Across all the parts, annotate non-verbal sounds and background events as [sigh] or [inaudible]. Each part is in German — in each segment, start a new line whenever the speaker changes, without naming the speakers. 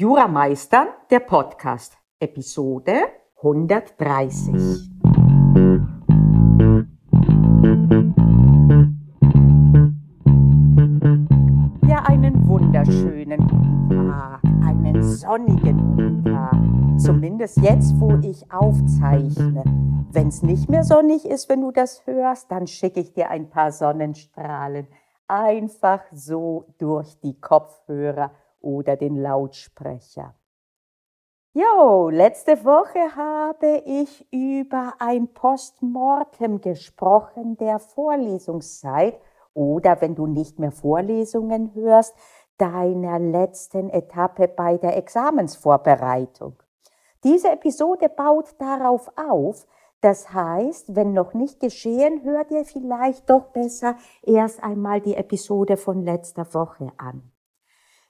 Jurameistern, der Podcast, Episode 130. Ja, einen wunderschönen guten Tag, einen sonnigen guten Tag. Zumindest jetzt, wo ich aufzeichne. Wenn es nicht mehr sonnig ist, wenn du das hörst, dann schicke ich dir ein paar Sonnenstrahlen einfach so durch die Kopfhörer oder den Lautsprecher. Jo, letzte Woche habe ich über ein Postmortem gesprochen der Vorlesungszeit oder wenn du nicht mehr Vorlesungen hörst, deiner letzten Etappe bei der Examensvorbereitung. Diese Episode baut darauf auf, das heißt, wenn noch nicht geschehen, hört ihr vielleicht doch besser erst einmal die Episode von letzter Woche an.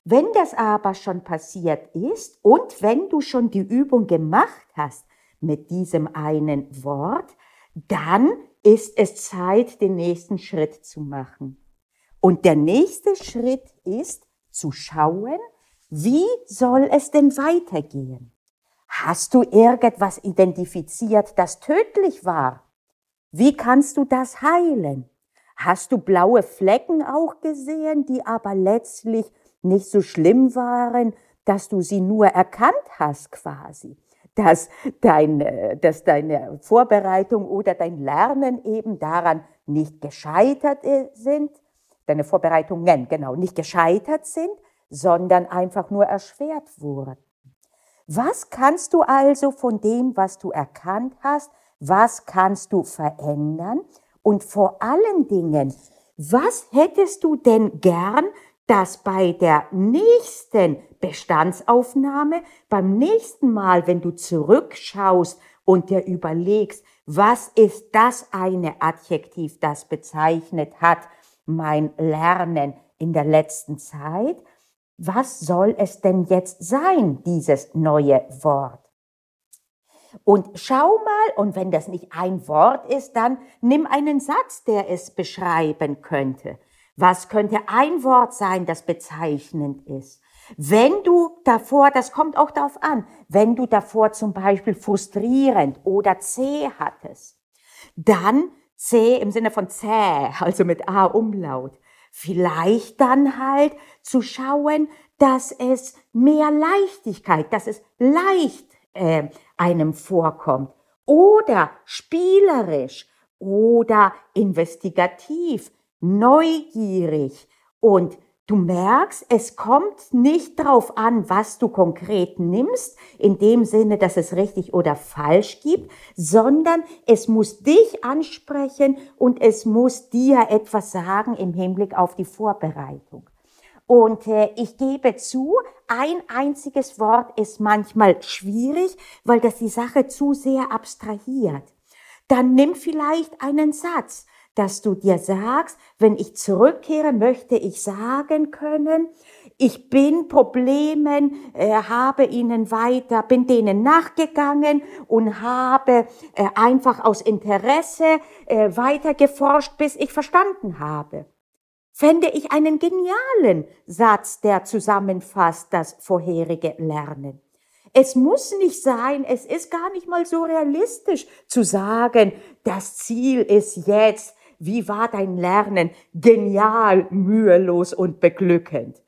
Wenn das aber schon passiert ist und wenn du schon die Übung gemacht hast mit diesem einen Wort, dann ist es Zeit, den nächsten Schritt zu machen. Und der nächste Schritt ist zu schauen, wie soll es denn weitergehen? Hast du irgendwas identifiziert, das tödlich war? Wie kannst du das heilen? Hast du blaue Flecken auch gesehen, die aber letztlich nicht so schlimm waren, dass du sie nur erkannt hast quasi? Dass, dein, dass deine Vorbereitung oder dein Lernen eben daran nicht gescheitert sind, deine Vorbereitungen genau nicht gescheitert sind, sondern einfach nur erschwert wurden. Was kannst du also von dem, was du erkannt hast, was kannst du verändern? Und vor allen Dingen, was hättest du denn gern, dass bei der nächsten Bestandsaufnahme, beim nächsten Mal, wenn du zurückschaust und dir überlegst, was ist das eine Adjektiv, das bezeichnet hat mein Lernen in der letzten Zeit, was soll es denn jetzt sein, dieses neue Wort? Und schau mal, und wenn das nicht ein Wort ist, dann nimm einen Satz, der es beschreiben könnte. Was könnte ein Wort sein, das bezeichnend ist? Wenn du davor, das kommt auch darauf an, wenn du davor zum Beispiel frustrierend oder zäh hattest, dann zäh im Sinne von zäh, also mit A Umlaut, Vielleicht dann halt zu schauen, dass es mehr Leichtigkeit, dass es leicht äh, einem vorkommt oder spielerisch oder investigativ, neugierig und Du merkst, es kommt nicht darauf an, was du konkret nimmst, in dem Sinne, dass es richtig oder falsch gibt, sondern es muss dich ansprechen und es muss dir etwas sagen im Hinblick auf die Vorbereitung. Und äh, ich gebe zu, ein einziges Wort ist manchmal schwierig, weil das die Sache zu sehr abstrahiert. Dann nimm vielleicht einen Satz dass du dir sagst, wenn ich zurückkehre, möchte ich sagen können, ich bin Problemen, äh, habe ihnen weiter, bin denen nachgegangen und habe äh, einfach aus Interesse äh, weiter geforscht, bis ich verstanden habe. Fände ich einen genialen Satz, der zusammenfasst das vorherige Lernen. Es muss nicht sein, es ist gar nicht mal so realistisch zu sagen, das Ziel ist jetzt, wie war dein Lernen? Genial, mühelos und beglückend.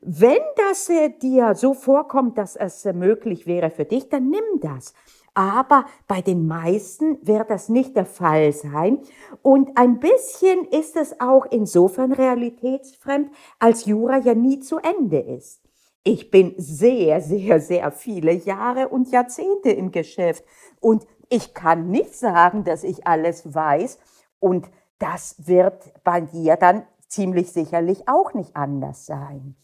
Wenn das äh, dir so vorkommt, dass es äh, möglich wäre für dich, dann nimm das. Aber bei den meisten wird das nicht der Fall sein. Und ein bisschen ist es auch insofern realitätsfremd, als Jura ja nie zu Ende ist. Ich bin sehr, sehr, sehr viele Jahre und Jahrzehnte im Geschäft und ich kann nicht sagen, dass ich alles weiß und das wird bei dir dann ziemlich sicherlich auch nicht anders sein.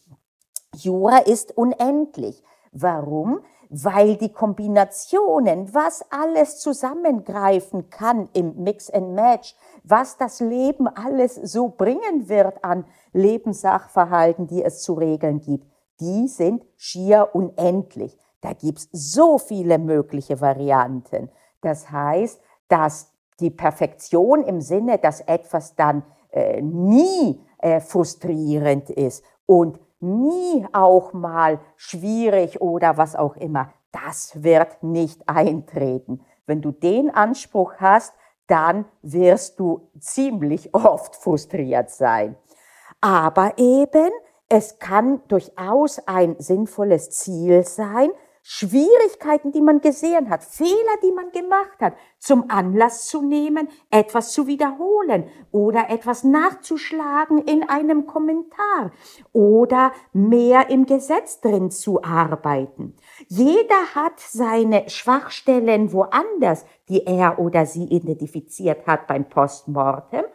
Jura ist unendlich. Warum? Weil die Kombinationen, was alles zusammengreifen kann im Mix and Match, was das Leben alles so bringen wird an Lebenssachverhalten, die es zu regeln gibt, die sind schier unendlich. Da gibt's so viele mögliche Varianten. Das heißt, dass die Perfektion im Sinne, dass etwas dann äh, nie äh, frustrierend ist und nie auch mal schwierig oder was auch immer. Das wird nicht eintreten. Wenn du den Anspruch hast, dann wirst du ziemlich oft frustriert sein. Aber eben, es kann durchaus ein sinnvolles Ziel sein, Schwierigkeiten, die man gesehen hat, Fehler, die man gemacht hat, zum Anlass zu nehmen, etwas zu wiederholen oder etwas nachzuschlagen in einem Kommentar oder mehr im Gesetz drin zu arbeiten. Jeder hat seine Schwachstellen woanders, die er oder sie identifiziert hat beim Postmortem.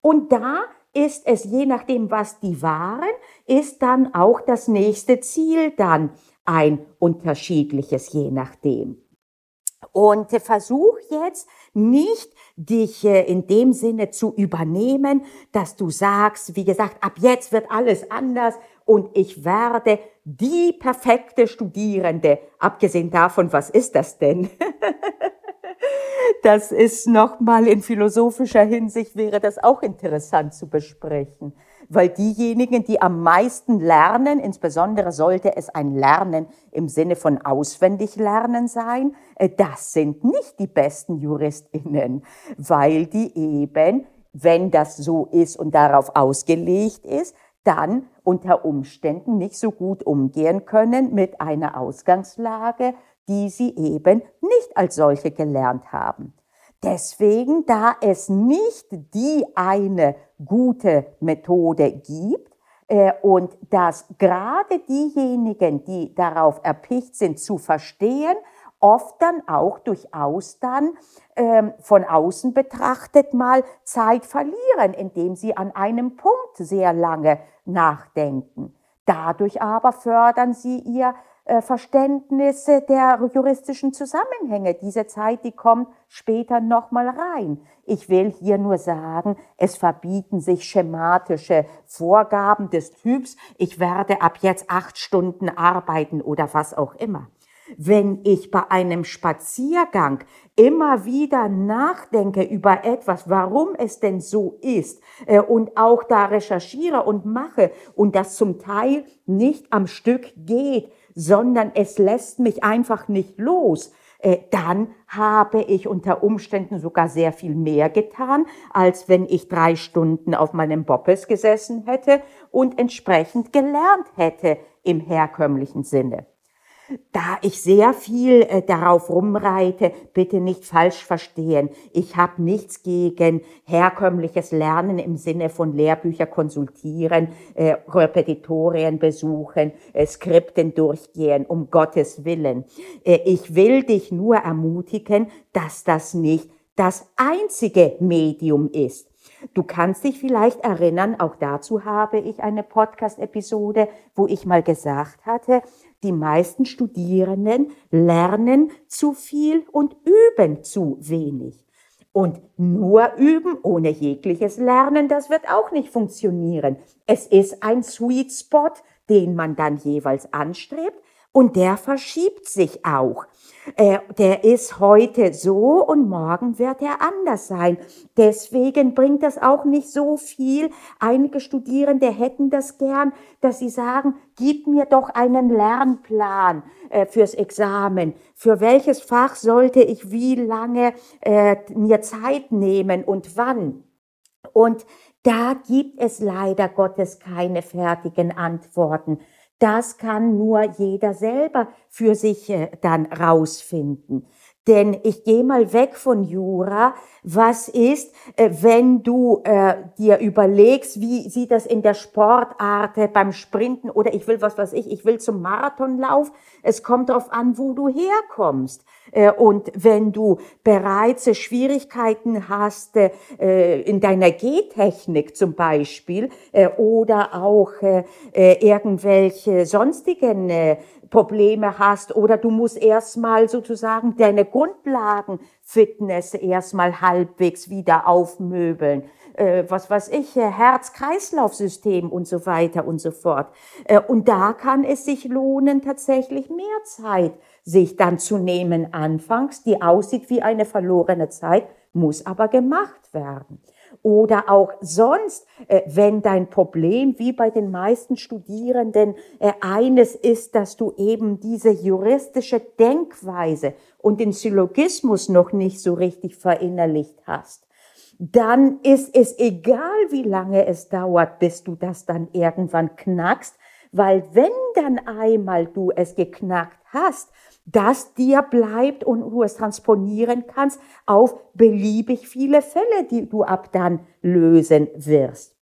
Und da ist es, je nachdem, was die waren, ist dann auch das nächste Ziel dann ein unterschiedliches, je nachdem. Und versuch jetzt nicht, dich äh, in dem Sinne zu übernehmen, dass du sagst, wie gesagt, ab jetzt wird alles anders und ich werde die perfekte Studierende. Abgesehen davon, was ist das denn? [laughs] das ist nochmal in philosophischer Hinsicht wäre das auch interessant zu besprechen weil diejenigen, die am meisten lernen, insbesondere sollte es ein Lernen im Sinne von auswendig lernen sein, äh, das sind nicht die besten Juristinnen, weil die eben, wenn das so ist und darauf ausgelegt ist, dann unter Umständen nicht so gut umgehen können mit einer Ausgangslage, die sie eben nicht als solche gelernt haben. Deswegen, da es nicht die eine gute Methode gibt äh, und dass gerade diejenigen, die darauf erpicht sind zu verstehen, oft dann auch durchaus dann ähm, von außen betrachtet mal Zeit verlieren, indem sie an einem Punkt sehr lange nachdenken. Dadurch aber fördern sie ihr Verständnisse der juristischen Zusammenhänge. Diese Zeit, die kommt später nochmal rein. Ich will hier nur sagen, es verbieten sich schematische Vorgaben des Typs, ich werde ab jetzt acht Stunden arbeiten oder was auch immer. Wenn ich bei einem Spaziergang immer wieder nachdenke über etwas, warum es denn so ist äh, und auch da recherchiere und mache und das zum Teil nicht am Stück geht, sondern es lässt mich einfach nicht los, äh, dann habe ich unter Umständen sogar sehr viel mehr getan, als wenn ich drei Stunden auf meinem Boppes gesessen hätte und entsprechend gelernt hätte im herkömmlichen Sinne da ich sehr viel äh, darauf rumreite, bitte nicht falsch verstehen. Ich habe nichts gegen herkömmliches Lernen im Sinne von Lehrbücher konsultieren, äh, Repetitorien besuchen, äh, Skripten durchgehen, um Gottes Willen. Äh, ich will dich nur ermutigen, dass das nicht das einzige Medium ist. Du kannst dich vielleicht erinnern, auch dazu habe ich eine Podcast-Episode, wo ich mal gesagt hatte, die meisten Studierenden lernen zu viel und üben zu wenig. Und nur üben ohne jegliches Lernen, das wird auch nicht funktionieren. Es ist ein Sweet Spot, den man dann jeweils anstrebt und der verschiebt sich auch. Äh, der ist heute so und morgen wird er anders sein. Deswegen bringt das auch nicht so viel. Einige Studierende hätten das gern, dass sie sagen, gib mir doch einen Lernplan äh, fürs Examen. Für welches Fach sollte ich wie lange äh, mir Zeit nehmen und wann? Und da gibt es leider Gottes keine fertigen Antworten. Das kann nur jeder selber für sich äh, dann rausfinden. Denn ich gehe mal weg von Jura. Was ist, äh, wenn du äh, dir überlegst, wie sieht das in der Sportart äh, beim Sprinten oder ich will was was ich, ich will zum Marathonlauf. Es kommt darauf an, wo du herkommst. Äh, und wenn du bereits äh, Schwierigkeiten hast äh, in deiner Gehtechnik zum Beispiel oder auch irgendwelche sonstigen Probleme hast oder du musst erstmal sozusagen deine Grundlagenfitness erstmal halbwegs wieder aufmöbeln. Äh, was weiß ich, Herz-Kreislauf-System und so weiter und so fort. Äh, und da kann es sich lohnen, tatsächlich mehr Zeit sich dann zu nehmen anfangs, die aussieht wie eine verlorene Zeit, muss aber gemacht werden. Oder auch sonst, äh, wenn dein Problem, wie bei den meisten Studierenden, äh, eines ist, dass du eben diese juristische Denkweise und den Syllogismus noch nicht so richtig verinnerlicht hast, dann ist es egal, wie lange es dauert, bis du das dann irgendwann knackst, weil wenn dann einmal du es geknackt hast, das dir bleibt und du es transponieren kannst auf beliebig viele Fälle, die du ab dann lösen wirst.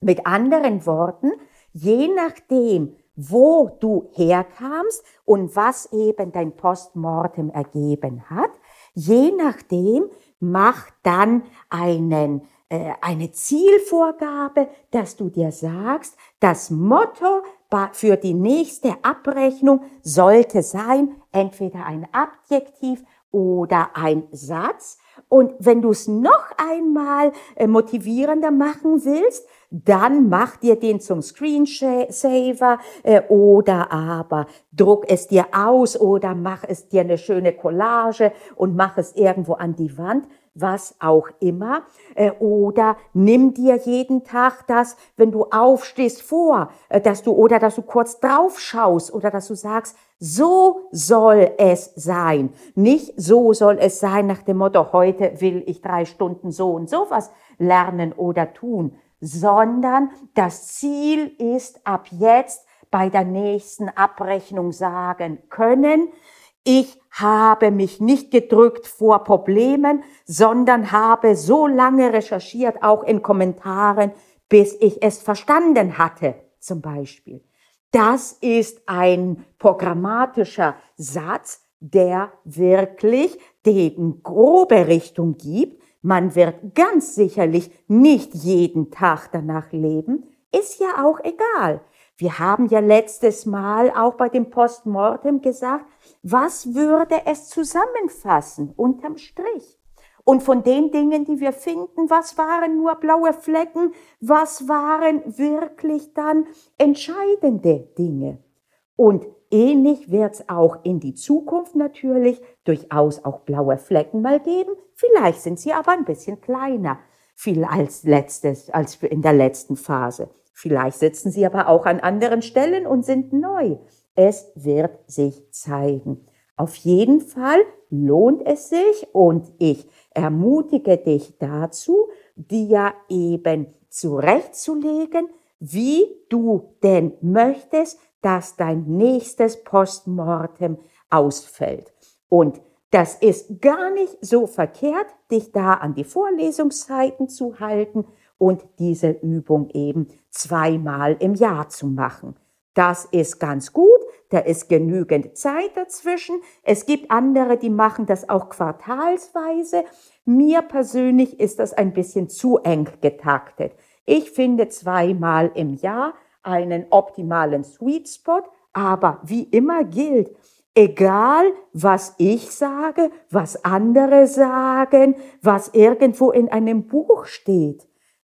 Mit anderen Worten, je nachdem, wo du herkamst und was eben dein Postmortem ergeben hat, je nachdem mach dann einen, äh, eine Zielvorgabe, dass du dir sagst, das Motto für die nächste Abrechnung sollte sein, entweder ein Adjektiv oder ein Satz. Und wenn du es noch einmal äh, motivierender machen willst, dann mach dir den zum Screensaver äh, oder aber druck es dir aus oder mach es dir eine schöne Collage und mach es irgendwo an die Wand was auch immer. Äh, oder nimm dir jeden Tag das, wenn du aufstehst, vor, äh, dass du oder dass du kurz drauf schaust oder dass du sagst, so soll es sein. Nicht so soll es sein nach dem Motto, heute will ich drei Stunden so und so was lernen oder tun, sondern das Ziel ist ab jetzt bei der nächsten Abrechnung sagen können, ich habe mich nicht gedrückt vor Problemen, sondern habe so lange recherchiert, auch in Kommentaren, bis ich es verstanden hatte, zum Beispiel. Das ist ein programmatischer Satz, der wirklich die grobe Richtung gibt. Man wird ganz sicherlich nicht jeden Tag danach leben, ist ja auch egal. Wir haben ja letztes Mal auch bei dem Postmortem gesagt, was würde es zusammenfassen unterm Strich? Und von den Dingen, die wir finden, was waren nur blaue Flecken, was waren wirklich dann entscheidende Dinge? Und ähnlich wird es auch in die Zukunft natürlich durchaus auch blaue Flecken mal geben. Vielleicht sind sie aber ein bisschen kleiner, viel als letztes, als in der letzten Phase. Vielleicht sitzen sie aber auch an anderen Stellen und sind neu. Es wird sich zeigen. Auf jeden Fall lohnt es sich und ich ermutige dich dazu, dir eben zurechtzulegen, wie du denn möchtest, dass dein nächstes Postmortem ausfällt. Und das ist gar nicht so verkehrt, dich da an die Vorlesungszeiten zu halten und diese Übung eben zweimal im Jahr zu machen. Das ist ganz gut da ist genügend Zeit dazwischen. Es gibt andere, die machen das auch quartalsweise. Mir persönlich ist das ein bisschen zu eng getaktet. Ich finde zweimal im Jahr einen optimalen Sweet Spot, aber wie immer gilt, egal was ich sage, was andere sagen, was irgendwo in einem Buch steht,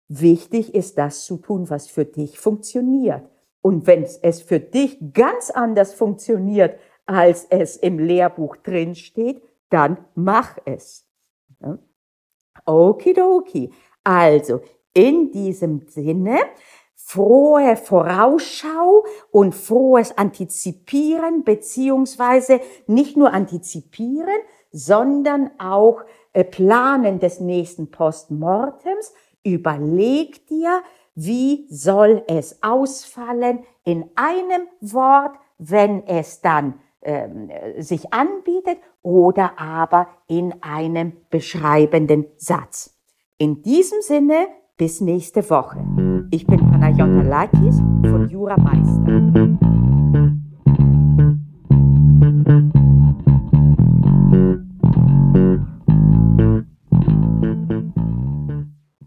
wichtig ist das zu tun, was für dich funktioniert. Und wenn es für dich ganz anders funktioniert, als es im Lehrbuch drin steht, dann mach es. Okidoki. Also, in diesem Sinne, frohe Vorausschau und frohes Antizipieren, beziehungsweise nicht nur antizipieren, sondern auch äh, planen des nächsten Postmortems. Überleg dir, wie soll es ausfallen in einem Wort, wenn es dann ähm, sich anbietet oder aber in einem beschreibenden Satz. In diesem Sinne, bis nächste Woche. Ich bin Panayota Lakis von Jura Meister.